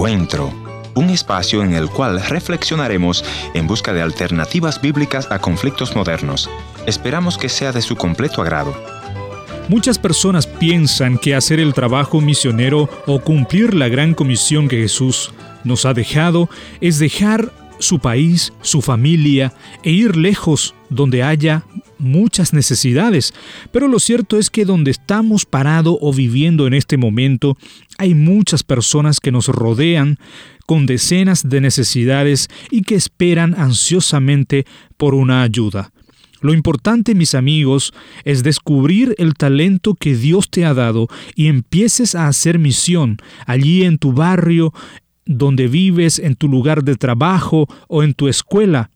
Encuentro, un espacio en el cual reflexionaremos en busca de alternativas bíblicas a conflictos modernos. Esperamos que sea de su completo agrado. Muchas personas piensan que hacer el trabajo misionero o cumplir la gran comisión que Jesús nos ha dejado es dejar su país, su familia e ir lejos donde haya muchas necesidades. Pero lo cierto es que donde estamos parado o viviendo en este momento, hay muchas personas que nos rodean con decenas de necesidades y que esperan ansiosamente por una ayuda. Lo importante, mis amigos, es descubrir el talento que Dios te ha dado y empieces a hacer misión allí en tu barrio, donde vives, en tu lugar de trabajo o en tu escuela.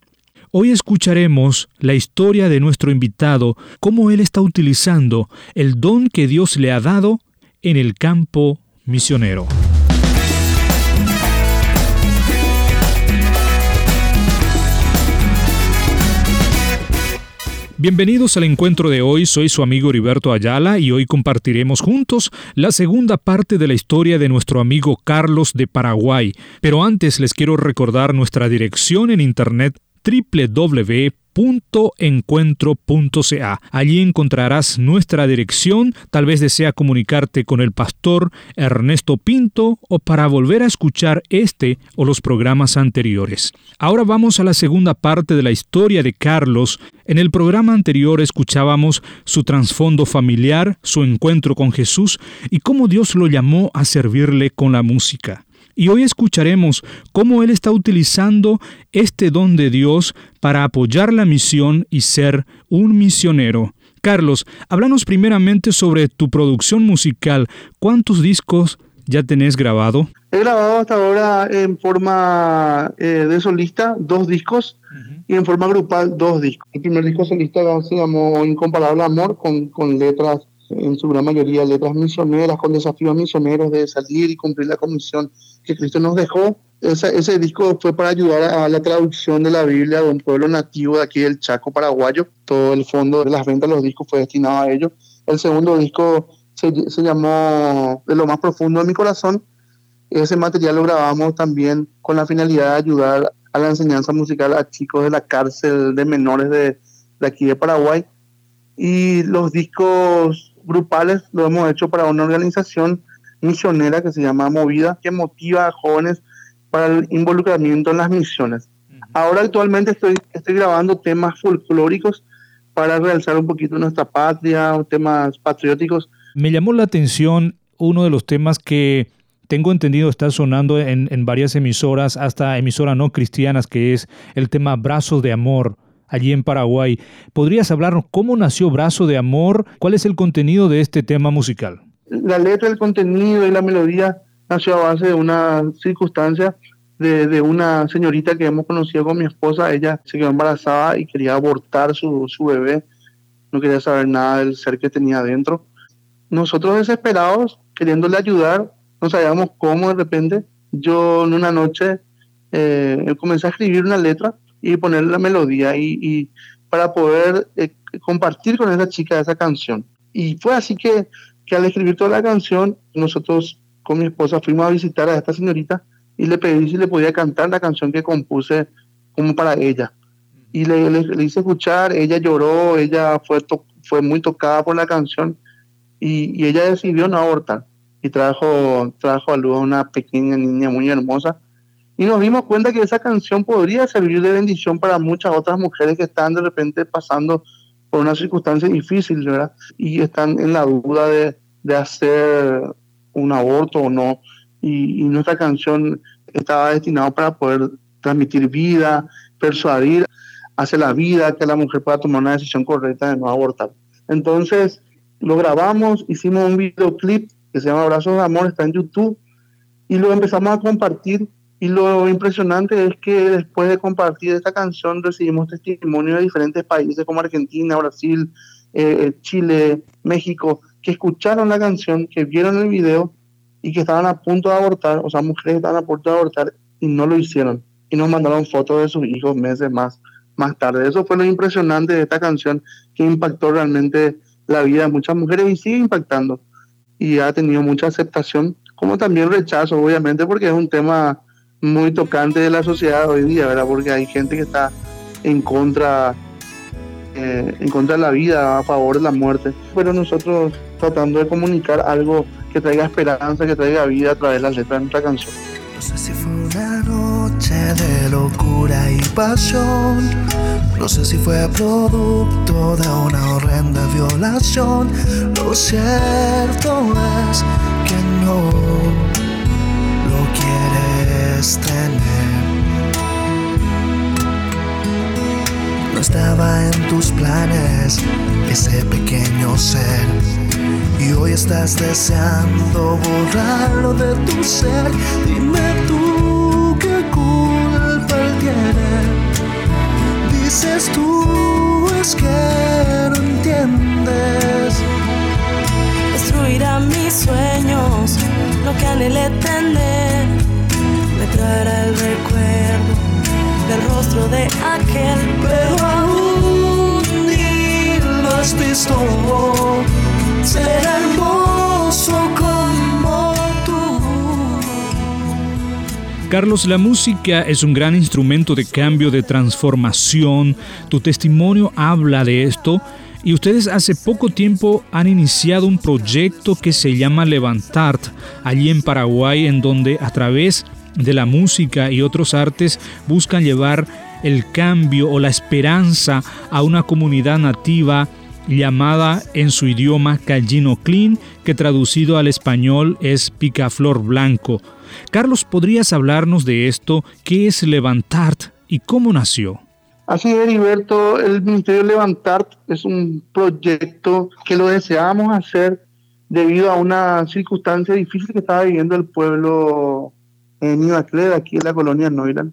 Hoy escucharemos la historia de nuestro invitado, cómo él está utilizando el don que Dios le ha dado en el campo misionero. Bienvenidos al encuentro de hoy, soy su amigo Heriberto Ayala y hoy compartiremos juntos la segunda parte de la historia de nuestro amigo Carlos de Paraguay. Pero antes les quiero recordar nuestra dirección en internet www encuentro.ca. Allí encontrarás nuestra dirección, tal vez desea comunicarte con el pastor Ernesto Pinto o para volver a escuchar este o los programas anteriores. Ahora vamos a la segunda parte de la historia de Carlos. En el programa anterior escuchábamos su trasfondo familiar, su encuentro con Jesús y cómo Dios lo llamó a servirle con la música. Y hoy escucharemos cómo Él está utilizando este don de Dios para apoyar la misión y ser un misionero. Carlos, háblanos primeramente sobre tu producción musical. ¿Cuántos discos ya tenés grabado? He grabado hasta ahora en forma eh, de solista dos discos y en forma grupal dos discos. El primer disco solista se llamó Incomparable Amor con, con letras, en su gran mayoría letras misioneras, con desafíos misioneros de salir y cumplir la comisión que Cristo nos dejó. Ese, ese disco fue para ayudar a la traducción de la Biblia de un pueblo nativo de aquí del Chaco paraguayo. Todo el fondo de las ventas de los discos fue destinado a ello. El segundo disco se, se llamó De lo más profundo de mi corazón. Ese material lo grabamos también con la finalidad de ayudar a la enseñanza musical a chicos de la cárcel de menores de, de aquí de Paraguay. Y los discos grupales lo hemos hecho para una organización misionera que se llama Movida, que motiva a jóvenes para el involucramiento en las misiones. Ahora actualmente estoy, estoy grabando temas folclóricos para realzar un poquito nuestra patria, temas patrióticos. Me llamó la atención uno de los temas que tengo entendido está sonando en, en varias emisoras, hasta emisoras no cristianas, que es el tema Brazos de Amor allí en Paraguay. ¿Podrías hablarnos cómo nació Brazo de Amor? ¿Cuál es el contenido de este tema musical? la letra, el contenido y la melodía nació a base de una circunstancia de, de, una señorita que hemos conocido con mi esposa. Ella se quedó embarazada y quería abortar su, su bebé. No quería saber nada del ser que tenía adentro. Nosotros desesperados, queriéndole ayudar, no sabíamos cómo de repente. Yo en una noche eh, comencé a escribir una letra y ponerle la melodía y, y para poder eh, compartir con esa chica esa canción. Y fue así que que al escribir toda la canción, nosotros con mi esposa fuimos a visitar a esta señorita y le pedí si le podía cantar la canción que compuse como para ella. Y le, le, hice escuchar, ella lloró, ella fue, fue muy tocada por la canción y, y, ella decidió no abortar y trajo, trajo a luz a una pequeña niña muy hermosa. Y nos dimos cuenta que esa canción podría servir de bendición para muchas otras mujeres que están de repente pasando por una circunstancia difícil, ¿verdad? Y están en la duda de, de hacer un aborto o no. Y, nuestra canción estaba destinada para poder transmitir vida, persuadir hacia la vida, que la mujer pueda tomar una decisión correcta de no abortar. Entonces, lo grabamos, hicimos un videoclip que se llama Abrazos de Amor, está en YouTube, y lo empezamos a compartir y lo impresionante es que después de compartir esta canción recibimos testimonio de diferentes países como Argentina, Brasil, eh, Chile, México, que escucharon la canción, que vieron el video y que estaban a punto de abortar, o sea, mujeres estaban a punto de abortar y no lo hicieron. Y nos mandaron fotos de sus hijos meses más, más tarde. Eso fue lo impresionante de esta canción que impactó realmente la vida de muchas mujeres y sigue impactando. Y ha tenido mucha aceptación como también rechazo, obviamente, porque es un tema muy tocante de la sociedad hoy día, ¿verdad? Porque hay gente que está en contra, eh, en contra de la vida, a favor de la muerte. Pero nosotros tratando de comunicar algo que traiga esperanza, que traiga vida a través de las letras de nuestra canción. No sé si fue una noche de locura y pasión. No sé si fue producto de una horrenda violación. Lo cierto es que no lo No estaba en tus planes ese pequeño ser. Y hoy estás deseando borrarlo de tu ser. Dime tú qué culpa él tiene. Dices tú es que no entiendes. Destruirá mis sueños, lo que anhelé tener. Traerá el recuerdo del rostro de aquel. Pero aún ni lo has visto. Será hermoso como tú. Carlos, la música es un gran instrumento de cambio, de transformación. Tu testimonio habla de esto. Y ustedes hace poco tiempo han iniciado un proyecto que se llama Levantart, allí en Paraguay, en donde a través de la música y otros artes buscan llevar el cambio o la esperanza a una comunidad nativa llamada en su idioma Callino Clean, que traducido al español es picaflor blanco. Carlos, ¿podrías hablarnos de esto? ¿Qué es Levantart y cómo nació? Así es, Heriberto, el Ministerio Levantart es un proyecto que lo deseábamos hacer debido a una circunstancia difícil que estaba viviendo el pueblo en Ibacled, aquí en la colonia Neuland.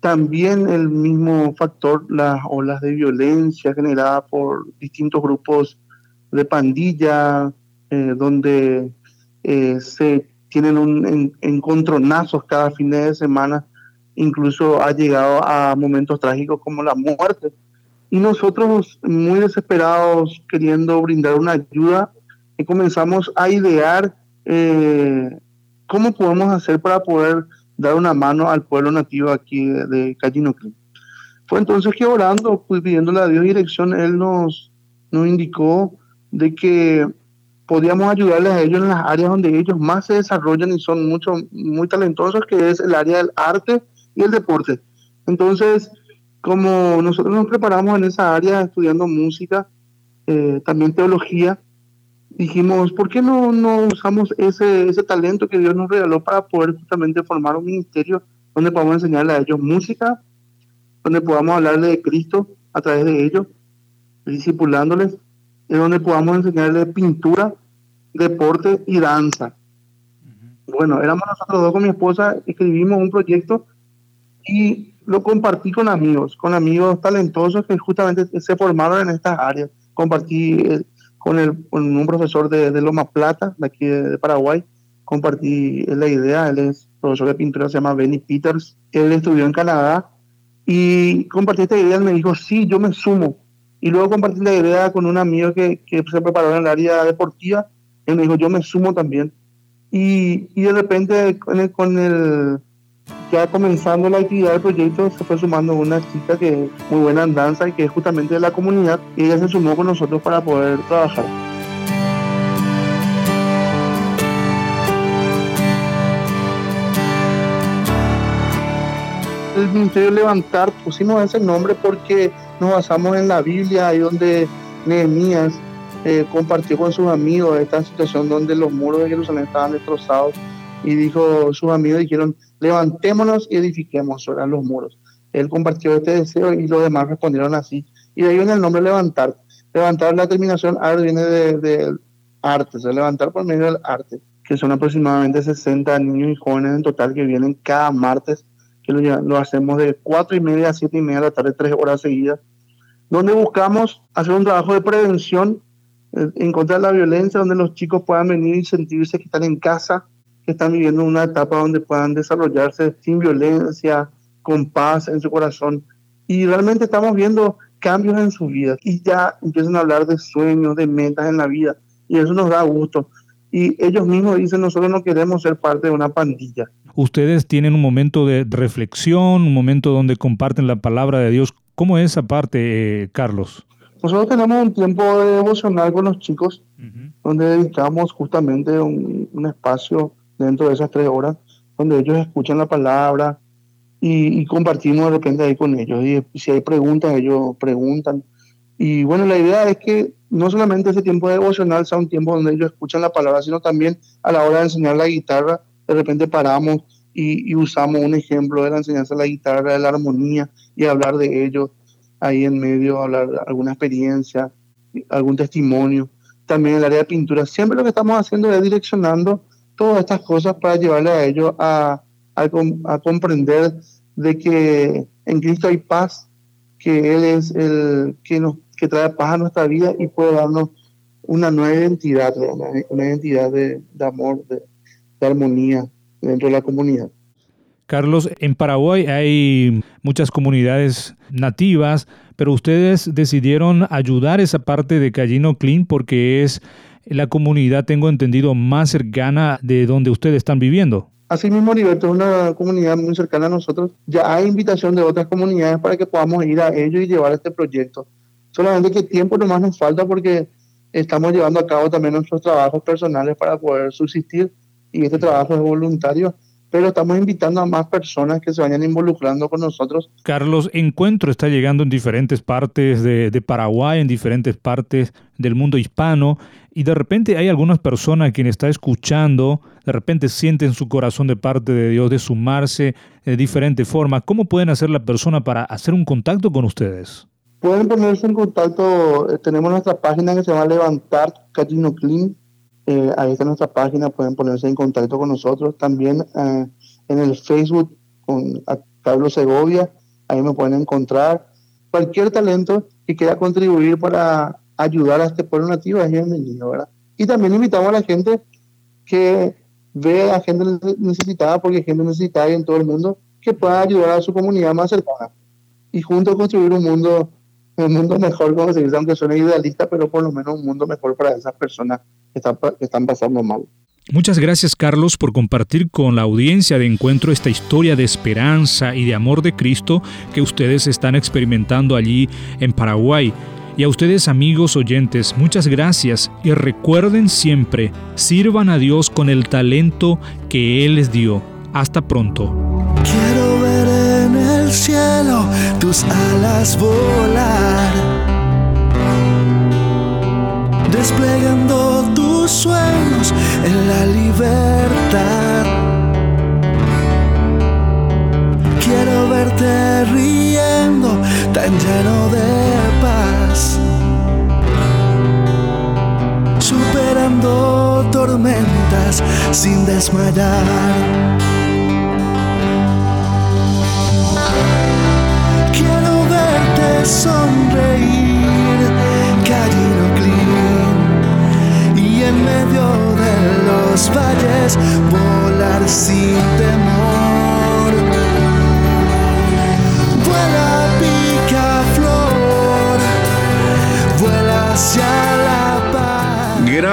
También el mismo factor, las olas de violencia generadas por distintos grupos de pandilla, eh, donde eh, se tienen un en, encontronazos cada fin de semana incluso ha llegado a momentos trágicos como la muerte. Y nosotros, muy desesperados, queriendo brindar una ayuda, eh, comenzamos a idear eh, cómo podemos hacer para poder dar una mano al pueblo nativo aquí de, Cayinoclí. Fue entonces que orando, pues, pidiéndole a Dios dirección, Él nos, nos indicó de que podíamos ayudarles a ellos en las áreas donde ellos más se desarrollan y son mucho, muy talentosos, que es el área del arte y el deporte. Entonces, como nosotros nos preparamos en esa área estudiando música, eh, también teología, dijimos, ¿por qué no, no usamos ese, ese talento que Dios nos regaló para poder justamente formar un ministerio donde podamos enseñarle a ellos música, donde podamos hablarle de Cristo a través de ellos, discipulándoles, y donde podamos enseñarle pintura, deporte y danza. Bueno, éramos nosotros dos con mi esposa, escribimos un proyecto y lo compartí con amigos, con amigos talentosos que justamente se formaron en estas áreas. Compartí con, el, con un profesor de, de, Loma Plata, de aquí de, de, Paraguay, compartí la idea, él es profesor de pintura, se llama Benny Peters, él estudió en Canadá y compartí esta idea, él me dijo, sí, yo me sumo. Y luego compartí la idea con un amigo que, que se preparó en el área deportiva, él me dijo, yo me sumo también. Y, y de repente con el, con el ya comenzando la actividad del proyecto se fue sumando una chica que es muy buena en danza y que es justamente de la comunidad y ella se sumó con nosotros para poder trabajar. El Ministerio Levantar pusimos ese nombre porque nos basamos en la Biblia, ahí donde Nehemías eh, compartió con sus amigos esta situación donde los muros de Jerusalén estaban destrozados y dijo, sus amigos dijeron, levantémonos y edifiquemos sobre los muros. Él compartió este deseo y los demás respondieron así. Y de ahí viene el nombre levantar. Levantar la terminación art viene de, de arte, o sea, levantar por medio del arte, que son aproximadamente 60 niños y jóvenes en total que vienen cada martes, que lo, lo hacemos de 4 y media a 7 y media de la tarde, 3 horas seguidas, donde buscamos hacer un trabajo de prevención eh, en contra de la violencia, donde los chicos puedan venir y sentirse que están en casa, que están viviendo una etapa donde puedan desarrollarse sin violencia, con paz en su corazón. Y realmente estamos viendo cambios en su vida y ya empiezan a hablar de sueños, de metas en la vida. Y eso nos da gusto. y ellos mismos dicen, nosotros no queremos ser parte de una pandilla. Ustedes tienen un momento de reflexión, un momento donde comparten la palabra de Dios. ¿Cómo es esa parte, eh, Carlos? Nosotros tenemos un tiempo de devocional con los chicos, donde dedicamos justamente un, un, espacio dentro de esas tres horas, donde ellos escuchan la palabra y, compartimos de repente ahí con ellos. Y si hay preguntas, ellos preguntan. Y bueno, la idea es que no solamente ese tiempo devocional sea un tiempo donde ellos escuchan la palabra, sino también a la hora de enseñar la guitarra, de repente paramos y, usamos un ejemplo de la enseñanza de la guitarra, de la armonía y hablar de ellos ahí en medio, hablar de alguna experiencia, algún testimonio. También el área de pintura. Siempre lo que estamos haciendo es direccionando todas estas cosas para llevarle a ellos a, a, comprender de que en Cristo hay paz, que Él es el que nos que trae paz a nuestra vida y puede darnos una nueva identidad, una, identidad de, amor, de, armonía dentro de la comunidad. Carlos, en Paraguay hay muchas comunidades nativas, pero ustedes decidieron ayudar esa parte de Callino Clean porque es la comunidad, tengo entendido, más cercana de donde ustedes están viviendo. Así mismo, Liberto es una comunidad muy cercana a nosotros. Ya hay invitación de otras comunidades para que podamos ir a ellos y llevar este proyecto. Solamente que tiempo nomás nos falta porque estamos llevando a cabo también nuestros trabajos personales para poder subsistir y este trabajo es voluntario, pero estamos invitando a más personas que se vayan involucrando con nosotros. Carlos, Encuentro está llegando en diferentes partes de, de Paraguay, en diferentes partes del mundo hispano, y de repente hay algunas personas quien está escuchando, de repente sienten su corazón de parte de Dios de sumarse de diferente forma. ¿Cómo pueden hacer la persona para hacer un contacto con ustedes? Pueden ponerse en contacto, eh, tenemos nuestra página que se llama Levantar Casino Clean. Eh, ahí está nuestra página, pueden ponerse en contacto con nosotros. También eh, en el Facebook con Carlos Segovia, ahí me pueden encontrar. Cualquier talento que quiera contribuir para ayudar a este pueblo nativo es bienvenido, ¿verdad? Y también invitamos a la gente que ve a gente necesitada, porque hay gente necesitada en todo el mundo, que pueda ayudar a su comunidad más cercana y juntos construir un mundo un mundo mejor, como se dice, aunque suene idealista, pero por lo menos un mundo mejor para esas personas que están, que están pasando mal. Muchas gracias Carlos por compartir con la audiencia de encuentro esta historia de esperanza y de amor de Cristo que ustedes están experimentando allí en Paraguay. Y a ustedes amigos oyentes, muchas gracias y recuerden siempre, sirvan a Dios con el talento que Él les dio. Hasta pronto. Quiero ver en el cielo tus alas volar, desplegando tus sueños en la libertad. Quiero verte riendo tan lleno de sin desmayar. sonreír, Callino Clean, y en medio de los valles volar sin temor.